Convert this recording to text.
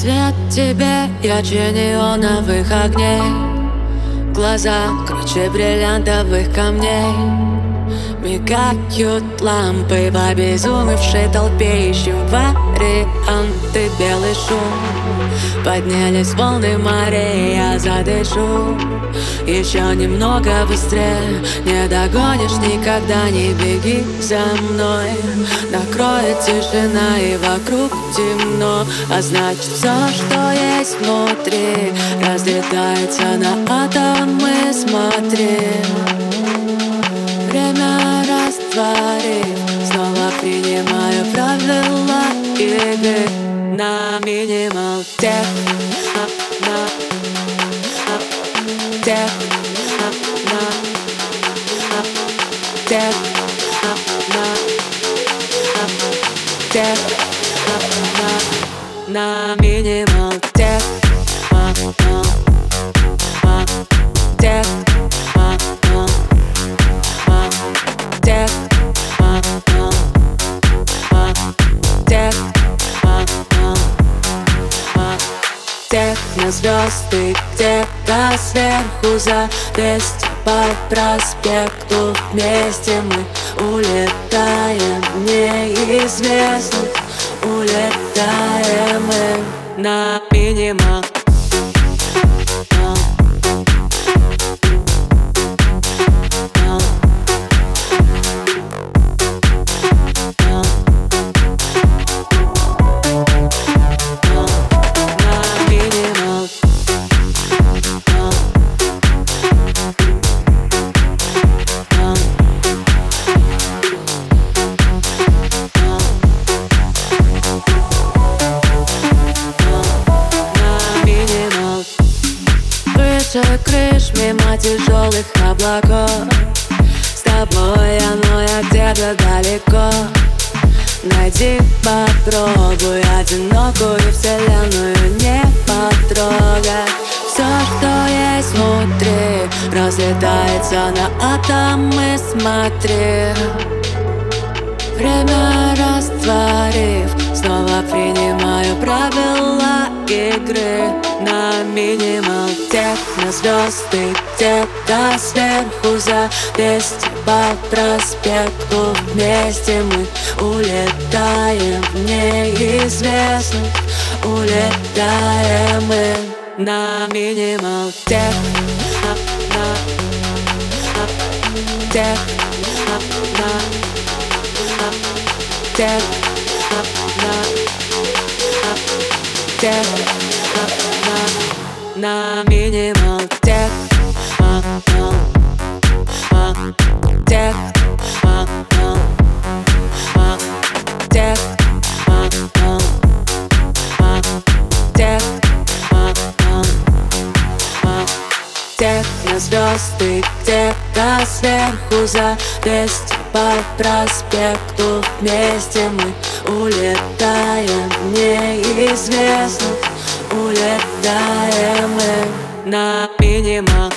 Свет тебе ярче неоновых огней Глаза круче бриллиантовых камней Мигают лампы в обезумевшей толпе Ищем варианты белый шум. Поднялись волны морей, я задышу. Еще немного быстрее Не догонишь никогда, не беги за мной. Накроет тишина и вокруг темно А значит все, что есть внутри Разлетается на атомы, смотри растворив Снова принимаю правила игры На минимал тех на, на, на, Тех на, на, на, Тех на, на, на, Тех на, на, на минимал Техно звезды где-то сверху за 200 по проспекту. Вместе мы улетаем в неизвестность Улетаем мы на минимал крыш, мимо тяжелых облаков. С тобой оно я где-то далеко. Найди, попробуй одинокую вселенную не потрогать Все, что есть внутри, разлетается на атомы, смотри. Время растворив, снова принимаю правила игры На минимал техно звезды где-то сверху за 200 по проспекту Вместе мы улетаем в неизвестность Улетаем мы на минимал тех на, на, на, тех на, на, на, тех на, тех минимал тех на, на, тех на, на, тех на, на, тех на, звезды где-то сверху за 200 по проспекту. Вместе мы улетаем в неизвестность Улетаем мы на минимал